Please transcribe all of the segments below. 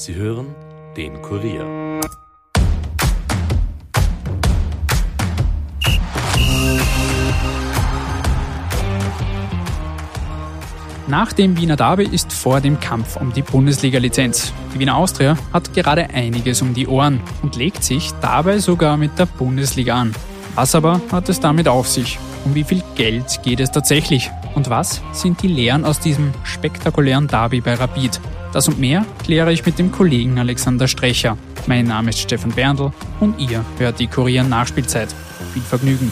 Sie hören den Kurier. Nach dem Wiener Derby ist vor dem Kampf um die Bundesliga-Lizenz. Die Wiener Austria hat gerade einiges um die Ohren und legt sich dabei sogar mit der Bundesliga an. Was aber hat es damit auf sich? Um wie viel Geld geht es tatsächlich? Und was sind die Lehren aus diesem spektakulären Derby bei Rapid? Das und mehr kläre ich mit dem Kollegen Alexander Strecher. Mein Name ist Stefan Berndl und ihr hört die Kurier Nachspielzeit. Viel Vergnügen.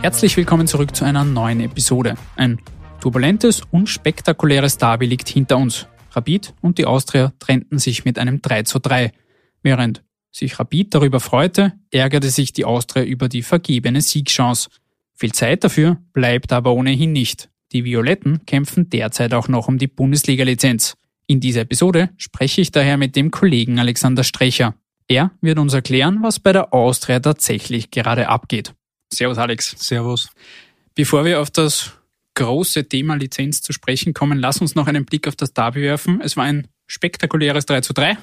Herzlich willkommen zurück zu einer neuen Episode. Ein turbulentes und spektakuläres Derby liegt hinter uns. Rapid und die Austria trennten sich mit einem 3 zu 3. Während sich Rapid darüber freute, ärgerte sich die Austria über die vergebene Siegchance. Viel Zeit dafür bleibt aber ohnehin nicht. Die Violetten kämpfen derzeit auch noch um die Bundesliga-Lizenz. In dieser Episode spreche ich daher mit dem Kollegen Alexander Strecher. Er wird uns erklären, was bei der Austria tatsächlich gerade abgeht. Servus Alex. Servus. Bevor wir auf das große Thema Lizenz zu sprechen kommen, lass uns noch einen Blick auf das Derby werfen. Es war ein spektakuläres 3 zu 3.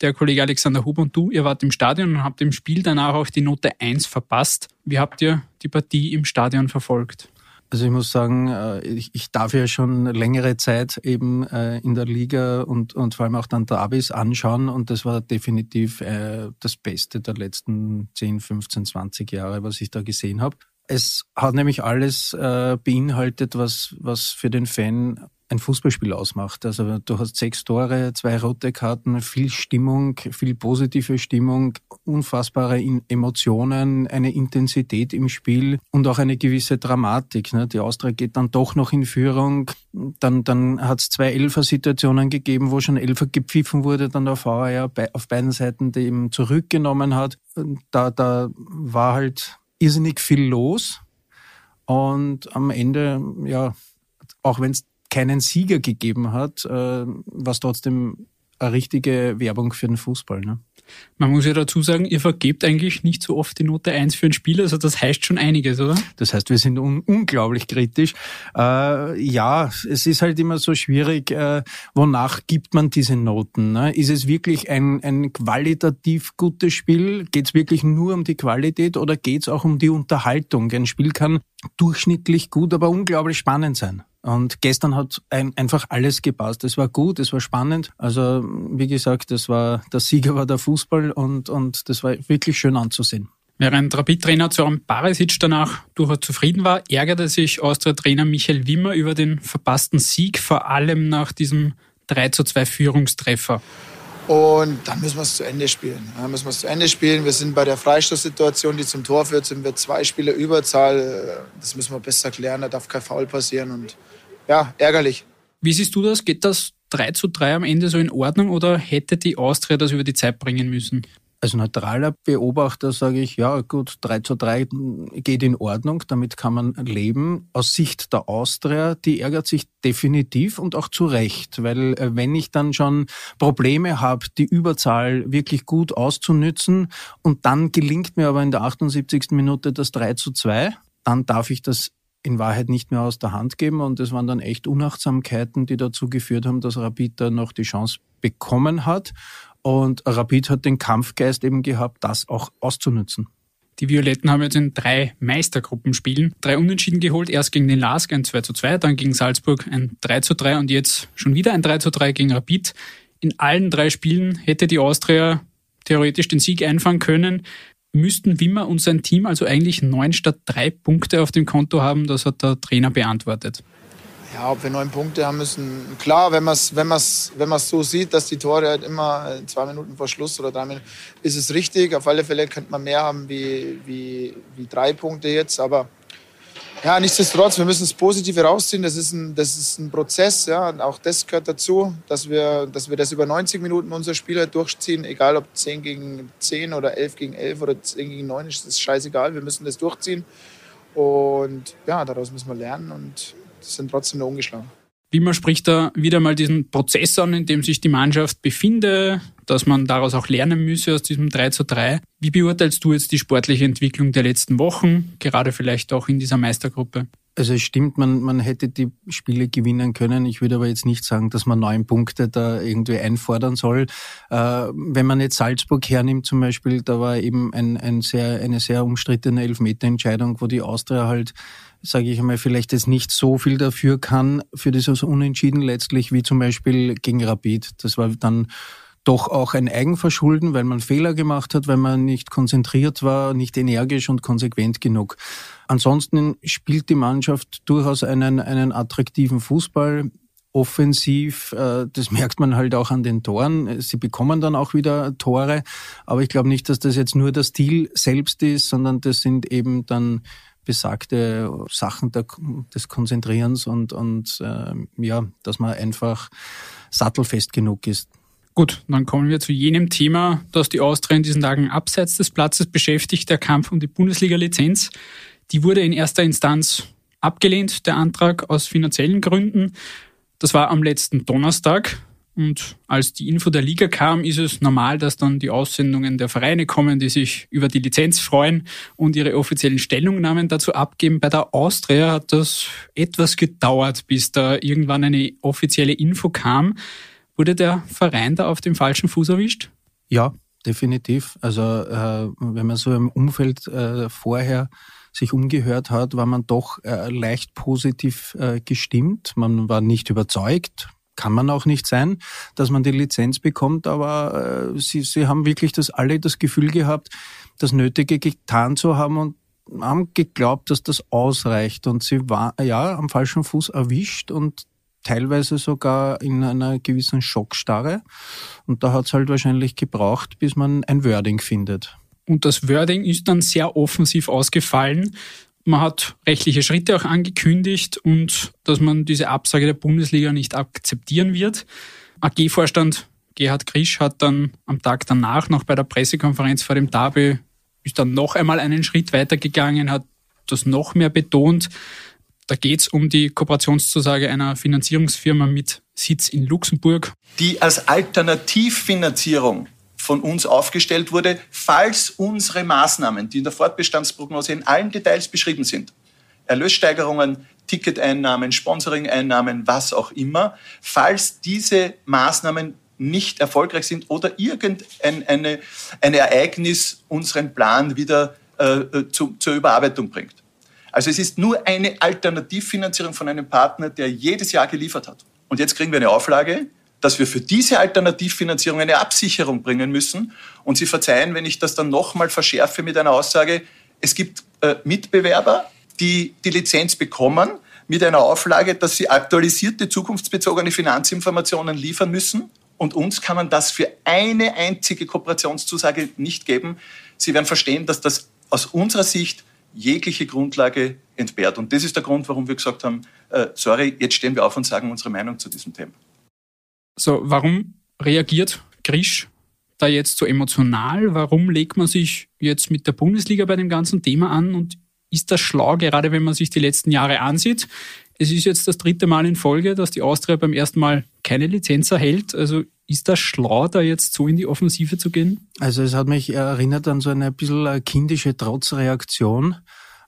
Der Kollege Alexander Huber und du, ihr wart im Stadion und habt im Spiel danach auch die Note 1 verpasst. Wie habt ihr die Partie im Stadion verfolgt? Also ich muss sagen, äh, ich, darf ja schon längere Zeit eben äh, in der Liga und, und vor allem auch dann Derbys anschauen und das war definitiv äh, das Beste der letzten 10, 15, 20 Jahre, was ich da gesehen habe. Es hat nämlich alles beinhaltet, was, was für den Fan ein Fußballspiel ausmacht. Also du hast sechs Tore, zwei rote Karten, viel Stimmung, viel positive Stimmung, unfassbare Emotionen, eine Intensität im Spiel und auch eine gewisse Dramatik. Ne? Die Austria geht dann doch noch in Führung. Dann, dann hat es zwei Elfer-Situationen gegeben, wo schon Elfer gepfiffen wurde, dann der VR auf beiden Seiten, eben zurückgenommen hat. Da, da war halt irrsinnig viel los. Und am Ende, ja, auch wenn es keinen Sieger gegeben hat, äh, was trotzdem eine richtige Werbung für den Fußball. Ne? Man muss ja dazu sagen, ihr vergebt eigentlich nicht so oft die Note 1 für ein Spiel, also das heißt schon einiges, oder? Das heißt, wir sind un unglaublich kritisch. Äh, ja, es ist halt immer so schwierig, äh, wonach gibt man diese Noten? Ne? Ist es wirklich ein, ein qualitativ gutes Spiel? Geht es wirklich nur um die Qualität oder geht es auch um die Unterhaltung? Ein Spiel kann durchschnittlich gut, aber unglaublich spannend sein. Und gestern hat ein, einfach alles gepasst. Es war gut, es war spannend. Also wie gesagt, das war der Sieger war der Fußball und, und das war wirklich schön anzusehen. Während Rapid-Trainer Zoran Barisic danach durchaus zufrieden war, ärgerte sich Austria-Trainer Michael Wimmer über den verpassten Sieg, vor allem nach diesem 3 zu 2 Führungstreffer. Und dann müssen wir es zu Ende spielen. Dann müssen wir es zu Ende spielen. Wir sind bei der Freistoßsituation, die zum Tor führt, sind wir zwei Spieler Überzahl. Das müssen wir besser klären. Da darf kein Foul passieren. Und ja, ärgerlich. Wie siehst du das? Geht das 3 zu 3 am Ende so in Ordnung oder hätte die Austria das über die Zeit bringen müssen? Als neutraler Beobachter sage ich, ja gut, 3 zu 3 geht in Ordnung, damit kann man leben. Aus Sicht der Austria, die ärgert sich definitiv und auch zu Recht, weil äh, wenn ich dann schon Probleme habe, die Überzahl wirklich gut auszunützen und dann gelingt mir aber in der 78. Minute das 3 zu 2, dann darf ich das in Wahrheit nicht mehr aus der Hand geben. Und es waren dann echt Unachtsamkeiten, die dazu geführt haben, dass Rapid da noch die Chance bekommen hat. Und Rapid hat den Kampfgeist eben gehabt, das auch auszunutzen. Die Violetten haben jetzt in drei Meistergruppenspielen drei Unentschieden geholt. Erst gegen den LASK ein 2 zu 2, dann gegen Salzburg ein 3 zu 3 und jetzt schon wieder ein 3 zu 3 gegen Rapid. In allen drei Spielen hätte die Austria theoretisch den Sieg einfahren können müssten Wimmer und sein Team also eigentlich neun statt drei Punkte auf dem Konto haben. Das hat der Trainer beantwortet. Ja, ob wir neun Punkte haben müssen. Klar, wenn man es wenn wenn so sieht, dass die Tore halt immer zwei Minuten vor Schluss oder drei Minuten, ist es richtig. Auf alle Fälle könnte man mehr haben wie, wie, wie drei Punkte jetzt. Aber ja, nichtsdestotrotz, wir müssen das Positive rausziehen. Das ist ein, das ist ein Prozess. Ja. Und auch das gehört dazu, dass wir, dass wir das über 90 Minuten unser Spiel halt durchziehen. Egal ob 10 gegen 10 oder 11 gegen 11 oder 10 gegen 9, ist das scheißegal. Wir müssen das durchziehen. Und ja, daraus müssen wir lernen und sind trotzdem nur ungeschlagen. Wimmer spricht da wieder mal diesen Prozess an, in dem sich die Mannschaft befinde, dass man daraus auch lernen müsse aus diesem 3 zu 3. Wie beurteilst du jetzt die sportliche Entwicklung der letzten Wochen, gerade vielleicht auch in dieser Meistergruppe? Also es stimmt, man, man hätte die Spiele gewinnen können. Ich würde aber jetzt nicht sagen, dass man neun Punkte da irgendwie einfordern soll. Äh, wenn man jetzt Salzburg hernimmt zum Beispiel, da war eben ein, ein sehr, eine sehr umstrittene Elfmeterentscheidung, wo die Austria halt, sage ich einmal, vielleicht jetzt nicht so viel dafür kann, für dieses Unentschieden letztlich, wie zum Beispiel gegen Rapid. Das war dann doch auch ein Eigenverschulden, weil man Fehler gemacht hat, weil man nicht konzentriert war, nicht energisch und konsequent genug. Ansonsten spielt die Mannschaft durchaus einen, einen attraktiven Fußball. Offensiv, äh, das merkt man halt auch an den Toren. Sie bekommen dann auch wieder Tore, aber ich glaube nicht, dass das jetzt nur der Stil selbst ist, sondern das sind eben dann besagte Sachen des Konzentrierens und, und äh, ja, dass man einfach sattelfest genug ist. Gut, dann kommen wir zu jenem Thema, das die Austria in diesen Tagen abseits des Platzes beschäftigt, der Kampf um die Bundesliga-Lizenz. Die wurde in erster Instanz abgelehnt, der Antrag aus finanziellen Gründen. Das war am letzten Donnerstag. Und als die Info der Liga kam, ist es normal, dass dann die Aussendungen der Vereine kommen, die sich über die Lizenz freuen und ihre offiziellen Stellungnahmen dazu abgeben. Bei der Austria hat das etwas gedauert, bis da irgendwann eine offizielle Info kam. Wurde der Verein da auf dem falschen Fuß erwischt? Ja, definitiv. Also äh, wenn man so im Umfeld äh, vorher sich umgehört hat, war man doch äh, leicht positiv äh, gestimmt. Man war nicht überzeugt, kann man auch nicht sein, dass man die Lizenz bekommt, aber äh, sie, sie haben wirklich das alle das Gefühl gehabt, das Nötige getan zu haben und haben geglaubt, dass das ausreicht. Und sie war ja am falschen Fuß erwischt und teilweise sogar in einer gewissen Schockstarre. Und da hat es halt wahrscheinlich gebraucht, bis man ein Wording findet. Und das Wording ist dann sehr offensiv ausgefallen. Man hat rechtliche Schritte auch angekündigt und dass man diese Absage der Bundesliga nicht akzeptieren wird. AG-Vorstand Gerhard Krisch hat dann am Tag danach noch bei der Pressekonferenz vor dem Derby ist dann noch einmal einen Schritt weitergegangen, hat das noch mehr betont. Da geht es um die Kooperationszusage einer Finanzierungsfirma mit Sitz in Luxemburg. Die als Alternativfinanzierung von uns aufgestellt wurde, falls unsere Maßnahmen, die in der Fortbestandsprognose in allen Details beschrieben sind, Erlössteigerungen, Ticketeinnahmen, Sponsoringeinnahmen, was auch immer, falls diese Maßnahmen nicht erfolgreich sind oder irgendein eine, ein Ereignis unseren Plan wieder äh, äh zu, zur Überarbeitung bringt. Also es ist nur eine Alternativfinanzierung von einem Partner, der jedes Jahr geliefert hat. Und jetzt kriegen wir eine Auflage, dass wir für diese Alternativfinanzierung eine Absicherung bringen müssen. Und Sie verzeihen, wenn ich das dann nochmal verschärfe mit einer Aussage, es gibt äh, Mitbewerber, die die Lizenz bekommen mit einer Auflage, dass sie aktualisierte zukunftsbezogene Finanzinformationen liefern müssen. Und uns kann man das für eine einzige Kooperationszusage nicht geben. Sie werden verstehen, dass das aus unserer Sicht jegliche Grundlage entbehrt. Und das ist der Grund, warum wir gesagt haben, äh, sorry, jetzt stehen wir auf und sagen unsere Meinung zu diesem Thema. So, warum reagiert Grisch da jetzt so emotional? Warum legt man sich jetzt mit der Bundesliga bei dem ganzen Thema an und ist das schlau, gerade wenn man sich die letzten Jahre ansieht? Es ist jetzt das dritte Mal in Folge, dass die Austria beim ersten Mal keine Lizenz erhält. Also ist das schlau, da jetzt so in die Offensive zu gehen? Also es hat mich erinnert an so eine ein bisschen kindische Trotzreaktion.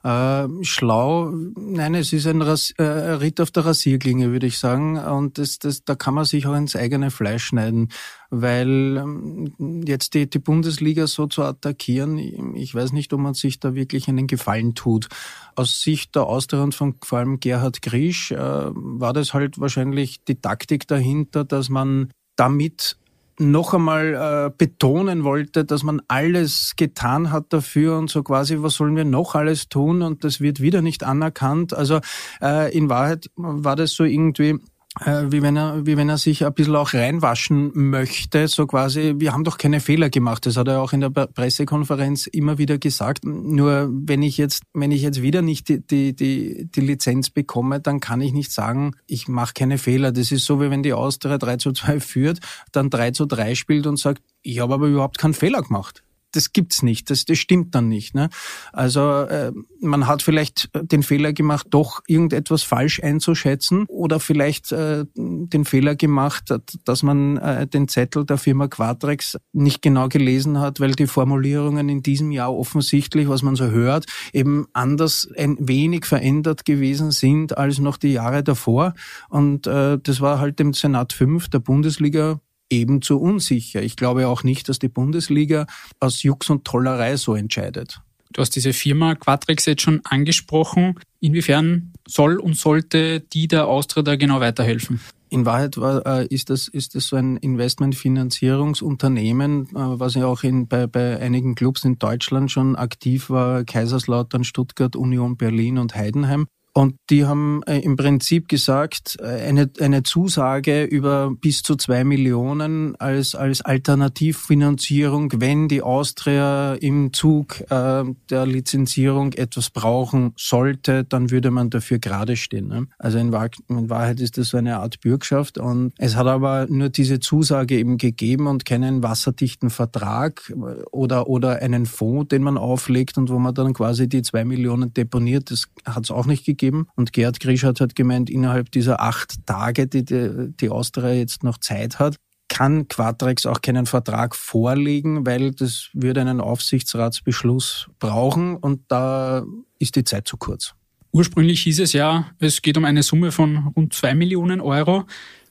Äh, schlau, nein, es ist ein Ras äh, Ritt auf der Rasierklinge, würde ich sagen. Und das, das, da kann man sich auch ins eigene Fleisch schneiden, weil ähm, jetzt die, die Bundesliga so zu attackieren, ich weiß nicht, ob man sich da wirklich einen Gefallen tut. Aus Sicht der Austria und von vor allem Gerhard Griesch äh, war das halt wahrscheinlich die Taktik dahinter, dass man damit noch einmal äh, betonen wollte, dass man alles getan hat dafür und so quasi, was sollen wir noch alles tun und das wird wieder nicht anerkannt. Also äh, in Wahrheit war das so irgendwie wie wenn er, wie wenn er sich ein bisschen auch reinwaschen möchte, so quasi, wir haben doch keine Fehler gemacht. Das hat er auch in der Pressekonferenz immer wieder gesagt. Nur wenn ich jetzt, wenn ich jetzt wieder nicht die, die, die, die Lizenz bekomme, dann kann ich nicht sagen, ich mache keine Fehler. Das ist so, wie wenn die Austria 3 zu 2 führt, dann 3 zu 3 spielt und sagt, ich habe aber überhaupt keinen Fehler gemacht. Das gibt's nicht, das, das stimmt dann nicht. Ne? Also äh, man hat vielleicht den Fehler gemacht, doch irgendetwas falsch einzuschätzen oder vielleicht äh, den Fehler gemacht, dass man äh, den Zettel der Firma Quatrex nicht genau gelesen hat, weil die Formulierungen in diesem Jahr offensichtlich, was man so hört, eben anders ein wenig verändert gewesen sind als noch die Jahre davor. Und äh, das war halt dem Senat 5 der Bundesliga ebenso unsicher. Ich glaube auch nicht, dass die Bundesliga aus Jux und Tollerei so entscheidet. Du hast diese Firma Quatrex jetzt schon angesprochen. Inwiefern soll und sollte die der Austria da genau weiterhelfen? In Wahrheit war, äh, ist, das, ist das so ein Investmentfinanzierungsunternehmen, äh, was ja auch in, bei, bei einigen Clubs in Deutschland schon aktiv war, Kaiserslautern, Stuttgart, Union Berlin und Heidenheim. Und die haben äh, im Prinzip gesagt, äh, eine, eine Zusage über bis zu zwei Millionen als, als Alternativfinanzierung, wenn die Austria im Zug äh, der Lizenzierung etwas brauchen sollte, dann würde man dafür gerade stehen. Ne? Also in, Wahr in Wahrheit ist das so eine Art Bürgschaft. Und es hat aber nur diese Zusage eben gegeben und keinen wasserdichten Vertrag oder, oder einen Fonds, den man auflegt und wo man dann quasi die zwei Millionen deponiert. Das hat es auch nicht gegeben geben. Und Gerd Grischert hat gemeint, innerhalb dieser acht Tage, die die, die Austria jetzt noch Zeit hat, kann Quatrex auch keinen Vertrag vorlegen, weil das würde einen Aufsichtsratsbeschluss brauchen und da ist die Zeit zu kurz. Ursprünglich hieß es ja, es geht um eine Summe von rund zwei Millionen Euro.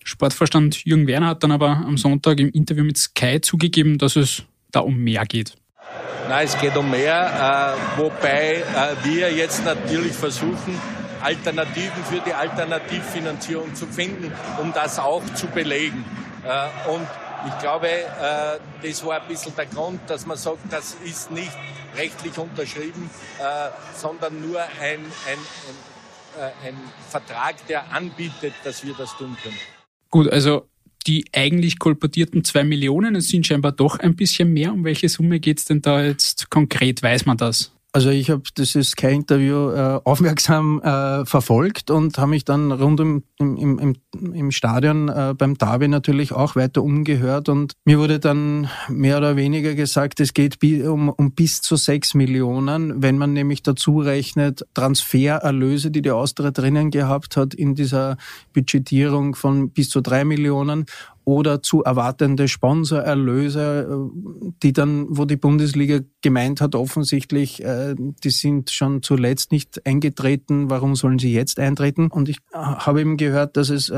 Sportvorstand Jürgen Werner hat dann aber am Sonntag im Interview mit Sky zugegeben, dass es da um mehr geht. Nein, es geht um mehr, äh, wobei äh, wir jetzt natürlich versuchen, Alternativen für die Alternativfinanzierung zu finden, um das auch zu belegen. Äh, und ich glaube, äh, das war ein bisschen der Grund, dass man sagt, das ist nicht rechtlich unterschrieben, äh, sondern nur ein, ein, ein, ein Vertrag, der anbietet, dass wir das tun können. Gut, also die eigentlich kolportierten zwei Millionen, es sind scheinbar doch ein bisschen mehr. Um welche Summe geht es denn da jetzt konkret? Weiß man das? Also ich habe dieses Sky-Interview äh, aufmerksam äh, verfolgt und habe mich dann rund im, im, im, im Stadion äh, beim Derby natürlich auch weiter umgehört und mir wurde dann mehr oder weniger gesagt, es geht um, um bis zu sechs Millionen, wenn man nämlich dazu rechnet Transfererlöse, die die Austria drinnen gehabt hat in dieser Budgetierung von bis zu drei Millionen oder zu erwartende Sponsorerlöse, äh, die dann, wo die Bundesliga gemeint hat, offensichtlich, äh, die sind schon zuletzt nicht eingetreten, warum sollen sie jetzt eintreten? Und ich äh, habe eben gehört, dass es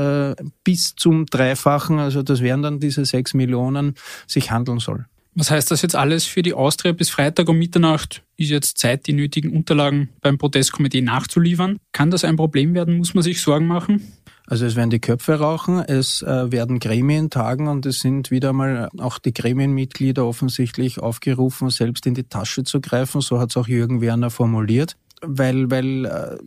bis zum Dreifachen, also das wären dann diese sechs Millionen, sich handeln soll. Was heißt das jetzt alles für die Austria bis Freitag um Mitternacht? Ist jetzt Zeit, die nötigen Unterlagen beim Protestkomitee nachzuliefern? Kann das ein Problem werden? Muss man sich Sorgen machen? Also es werden die Köpfe rauchen, es äh, werden Gremien tagen und es sind wieder mal auch die Gremienmitglieder offensichtlich aufgerufen, selbst in die Tasche zu greifen. So hat es auch Jürgen Werner formuliert, weil, weil äh,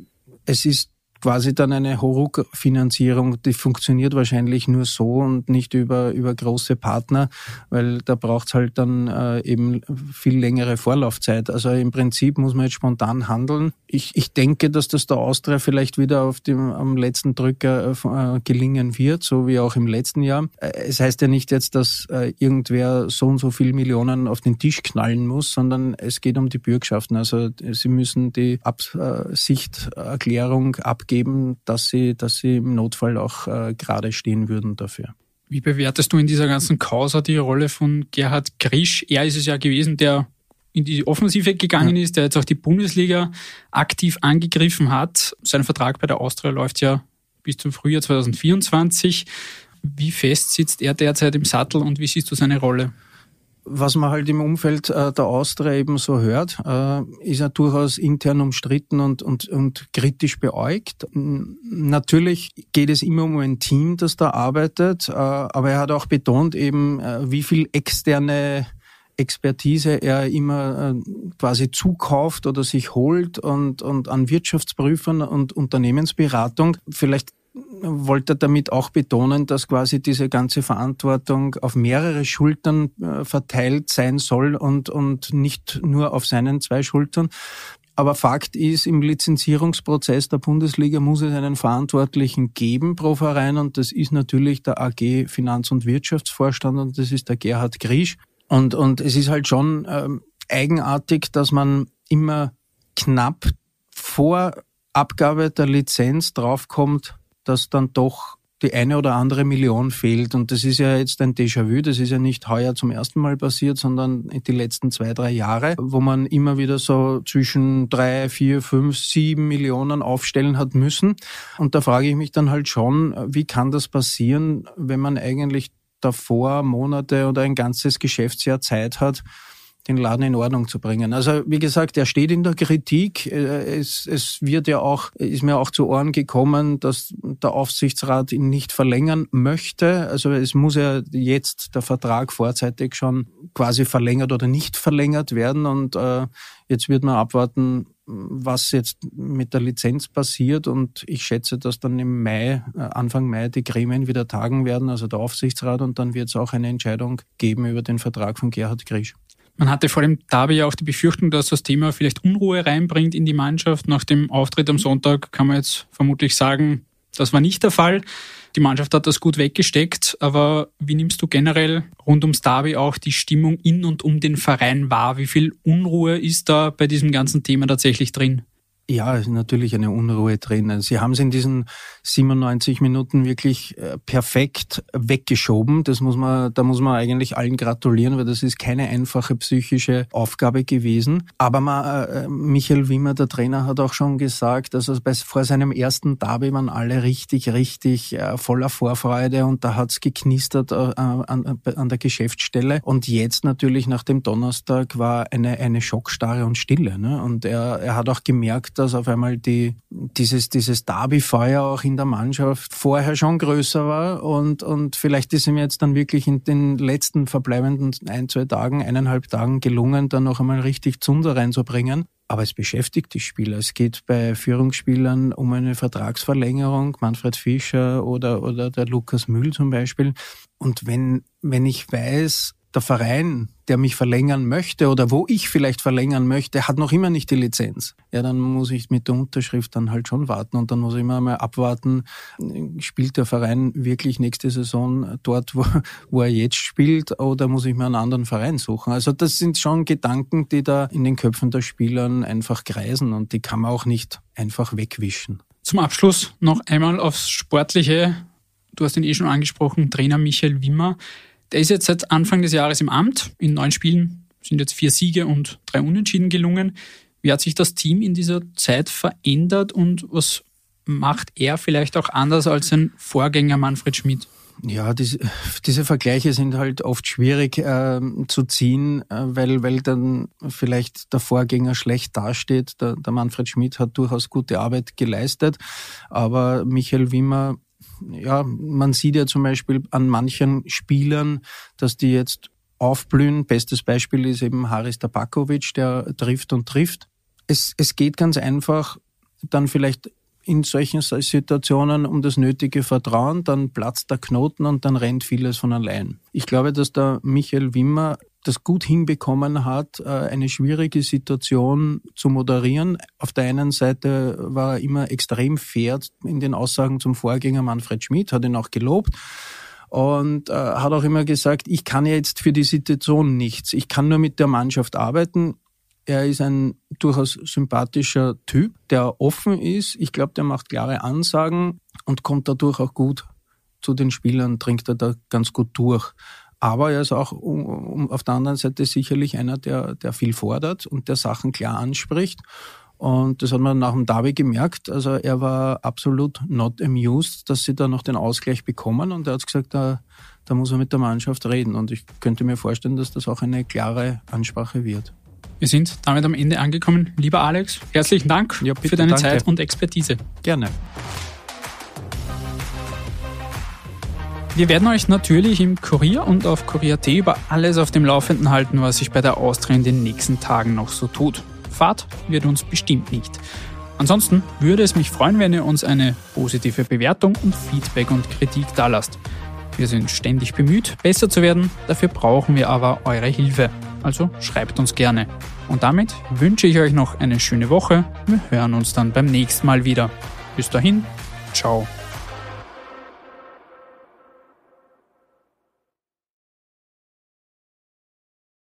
es ist quasi dann eine Horuk-Finanzierung, die funktioniert wahrscheinlich nur so und nicht über, über große Partner, weil da braucht's halt dann äh, eben viel längere Vorlaufzeit. Also im Prinzip muss man jetzt spontan handeln. Ich, ich denke, dass das der Austria vielleicht wieder auf dem, am letzten Drücker äh, gelingen wird, so wie auch im letzten Jahr. Äh, es heißt ja nicht jetzt, dass äh, irgendwer so und so viel Millionen auf den Tisch knallen muss, sondern es geht um die Bürgschaften. Also sie müssen die Absichterklärung abgeben geben, dass sie, dass sie im Notfall auch äh, gerade stehen würden dafür. Wie bewertest du in dieser ganzen Causa die Rolle von Gerhard Grisch? Er ist es ja gewesen, der in die Offensive gegangen ja. ist, der jetzt auch die Bundesliga aktiv angegriffen hat. Sein Vertrag bei der Austria läuft ja bis zum Frühjahr 2024. Wie fest sitzt er derzeit im Sattel und wie siehst du seine Rolle? Was man halt im Umfeld äh, der Austria eben so hört, äh, ist er durchaus intern umstritten und, und, und kritisch beäugt. Natürlich geht es immer um ein Team, das da arbeitet, äh, aber er hat auch betont eben, wie viel externe Expertise er immer quasi zukauft oder sich holt und, und an Wirtschaftsprüfern und Unternehmensberatung. Vielleicht wollte damit auch betonen, dass quasi diese ganze Verantwortung auf mehrere Schultern äh, verteilt sein soll und, und nicht nur auf seinen zwei Schultern. Aber Fakt ist, im Lizenzierungsprozess der Bundesliga muss es einen Verantwortlichen geben pro Verein und das ist natürlich der AG Finanz- und Wirtschaftsvorstand und das ist der Gerhard Griesch. Und, und es ist halt schon ähm, eigenartig, dass man immer knapp vor Abgabe der Lizenz draufkommt, dass dann doch die eine oder andere Million fehlt. Und das ist ja jetzt ein Déjà-vu. Das ist ja nicht heuer zum ersten Mal passiert, sondern die letzten zwei, drei Jahre, wo man immer wieder so zwischen drei, vier, fünf, sieben Millionen aufstellen hat müssen. Und da frage ich mich dann halt schon, wie kann das passieren, wenn man eigentlich davor Monate oder ein ganzes Geschäftsjahr Zeit hat, den Laden in Ordnung zu bringen. Also wie gesagt, er steht in der Kritik. Äh, es, es wird ja auch, ist mir auch zu Ohren gekommen, dass der Aufsichtsrat ihn nicht verlängern möchte. Also es muss ja jetzt der Vertrag vorzeitig schon quasi verlängert oder nicht verlängert werden. Und äh, jetzt wird man abwarten, was jetzt mit der Lizenz passiert. Und ich schätze, dass dann im Mai, äh, Anfang Mai, die Gremien wieder tagen werden, also der Aufsichtsrat. Und dann wird es auch eine Entscheidung geben über den Vertrag von Gerhard Grisch. Man hatte vor dem Derby ja auch die Befürchtung, dass das Thema vielleicht Unruhe reinbringt in die Mannschaft. Nach dem Auftritt am Sonntag kann man jetzt vermutlich sagen, das war nicht der Fall. Die Mannschaft hat das gut weggesteckt, aber wie nimmst du generell rund ums Derby auch die Stimmung in und um den Verein wahr? Wie viel Unruhe ist da bei diesem ganzen Thema tatsächlich drin? Ja, natürlich eine Unruhe drin. Sie haben es in diesen 97 Minuten wirklich äh, perfekt weggeschoben. Das muss man, da muss man eigentlich allen gratulieren, weil das ist keine einfache psychische Aufgabe gewesen. Aber man, äh, Michael Wimmer, der Trainer, hat auch schon gesagt, dass bei, vor seinem ersten Derby waren alle richtig, richtig äh, voller Vorfreude und da hat's geknistert an, an der Geschäftsstelle. Und jetzt natürlich nach dem Donnerstag war eine, eine Schockstarre und Stille. Ne? Und er, er hat auch gemerkt, dass auf einmal die, dieses, dieses Derby-Feuer auch in der Mannschaft vorher schon größer war und, und vielleicht ist ihm jetzt dann wirklich in den letzten verbleibenden ein, zwei Tagen, eineinhalb Tagen gelungen, dann noch einmal richtig Zunder reinzubringen. Aber es beschäftigt die Spieler. Es geht bei Führungsspielern um eine Vertragsverlängerung, Manfred Fischer oder, oder der Lukas Mühl zum Beispiel. Und wenn, wenn ich weiß, der Verein, der mich verlängern möchte oder wo ich vielleicht verlängern möchte, hat noch immer nicht die Lizenz. Ja, dann muss ich mit der Unterschrift dann halt schon warten und dann muss ich immer mal abwarten, spielt der Verein wirklich nächste Saison dort, wo, wo er jetzt spielt oder muss ich mir einen anderen Verein suchen? Also das sind schon Gedanken, die da in den Köpfen der Spielern einfach kreisen und die kann man auch nicht einfach wegwischen. Zum Abschluss noch einmal aufs Sportliche. Du hast ihn eh schon angesprochen, Trainer Michael Wimmer. Der ist jetzt seit Anfang des Jahres im Amt. In neun Spielen sind jetzt vier Siege und drei Unentschieden gelungen. Wie hat sich das Team in dieser Zeit verändert und was macht er vielleicht auch anders als sein Vorgänger Manfred Schmidt? Ja, diese, diese Vergleiche sind halt oft schwierig äh, zu ziehen, äh, weil, weil dann vielleicht der Vorgänger schlecht dasteht. Der, der Manfred Schmidt hat durchaus gute Arbeit geleistet, aber Michael Wimmer ja, man sieht ja zum Beispiel an manchen Spielern, dass die jetzt aufblühen. Bestes Beispiel ist eben Haris Tabakovic, der trifft und trifft. Es, es geht ganz einfach dann vielleicht in solchen Situationen um das nötige Vertrauen, dann platzt der Knoten und dann rennt vieles von allein. Ich glaube, dass der Michael Wimmer das gut hinbekommen hat, äh, eine schwierige Situation zu moderieren. Auf der einen Seite war er immer extrem fair in den Aussagen zum Vorgänger Manfred Schmidt, hat ihn auch gelobt und äh, hat auch immer gesagt, ich kann ja jetzt für die Situation nichts. Ich kann nur mit der Mannschaft arbeiten. Er ist ein durchaus sympathischer Typ, der offen ist. Ich glaube, der macht klare Ansagen und kommt dadurch auch gut zu den Spielern, dringt er da ganz gut durch. Aber er ist auch um, um, auf der anderen Seite sicherlich einer, der, der viel fordert und der Sachen klar anspricht. Und das hat man nach dem Derby gemerkt. Also er war absolut not amused, dass sie da noch den Ausgleich bekommen. Und er hat gesagt, da, da muss er mit der Mannschaft reden. Und ich könnte mir vorstellen, dass das auch eine klare Ansprache wird. Wir sind damit am Ende angekommen. Lieber Alex, herzlichen Dank ja, bitte, für deine danke. Zeit und Expertise. Gerne. Wir werden euch natürlich im Kurier und auf Kurier.at über alles auf dem Laufenden halten, was sich bei der Austria in den nächsten Tagen noch so tut. Fahrt wird uns bestimmt nicht. Ansonsten würde es mich freuen, wenn ihr uns eine positive Bewertung und Feedback und Kritik dalasst. Wir sind ständig bemüht, besser zu werden, dafür brauchen wir aber eure Hilfe. Also schreibt uns gerne. Und damit wünsche ich euch noch eine schöne Woche. Wir hören uns dann beim nächsten Mal wieder. Bis dahin, ciao.